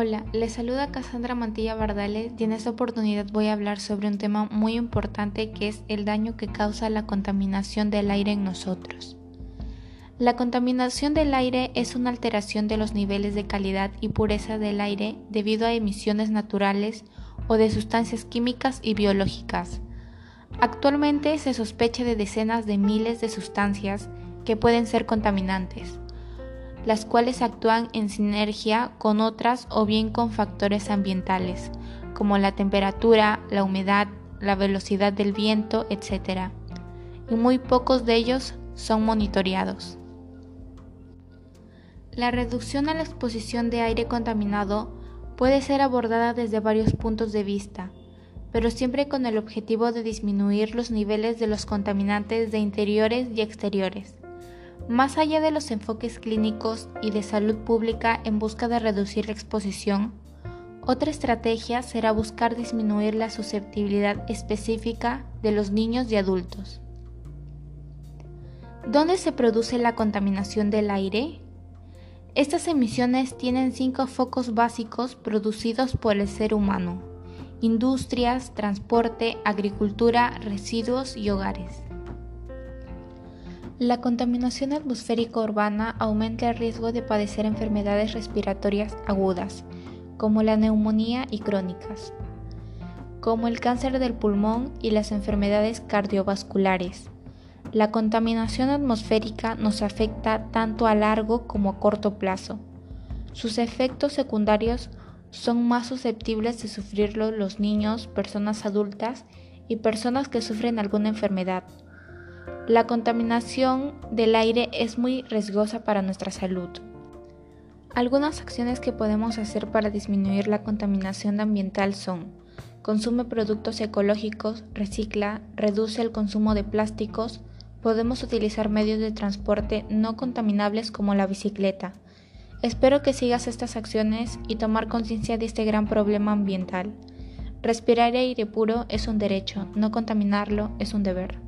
Hola, les saluda Cassandra Mantilla Bardales y en esta oportunidad voy a hablar sobre un tema muy importante que es el daño que causa la contaminación del aire en nosotros. La contaminación del aire es una alteración de los niveles de calidad y pureza del aire debido a emisiones naturales o de sustancias químicas y biológicas. Actualmente se sospecha de decenas de miles de sustancias que pueden ser contaminantes las cuales actúan en sinergia con otras o bien con factores ambientales, como la temperatura, la humedad, la velocidad del viento, etc. Y muy pocos de ellos son monitoreados. La reducción a la exposición de aire contaminado puede ser abordada desde varios puntos de vista, pero siempre con el objetivo de disminuir los niveles de los contaminantes de interiores y exteriores más allá de los enfoques clínicos y de salud pública en busca de reducir la exposición, otra estrategia será buscar disminuir la susceptibilidad específica de los niños y adultos. ¿Dónde se produce la contaminación del aire? Estas emisiones tienen cinco focos básicos producidos por el ser humano, industrias, transporte, agricultura, residuos y hogares. La contaminación atmosférica urbana aumenta el riesgo de padecer enfermedades respiratorias agudas, como la neumonía y crónicas, como el cáncer del pulmón y las enfermedades cardiovasculares. La contaminación atmosférica nos afecta tanto a largo como a corto plazo. Sus efectos secundarios son más susceptibles de sufrirlo los niños, personas adultas y personas que sufren alguna enfermedad. La contaminación del aire es muy riesgosa para nuestra salud. Algunas acciones que podemos hacer para disminuir la contaminación ambiental son consume productos ecológicos, recicla, reduce el consumo de plásticos, podemos utilizar medios de transporte no contaminables como la bicicleta. Espero que sigas estas acciones y tomar conciencia de este gran problema ambiental. Respirar aire puro es un derecho, no contaminarlo es un deber.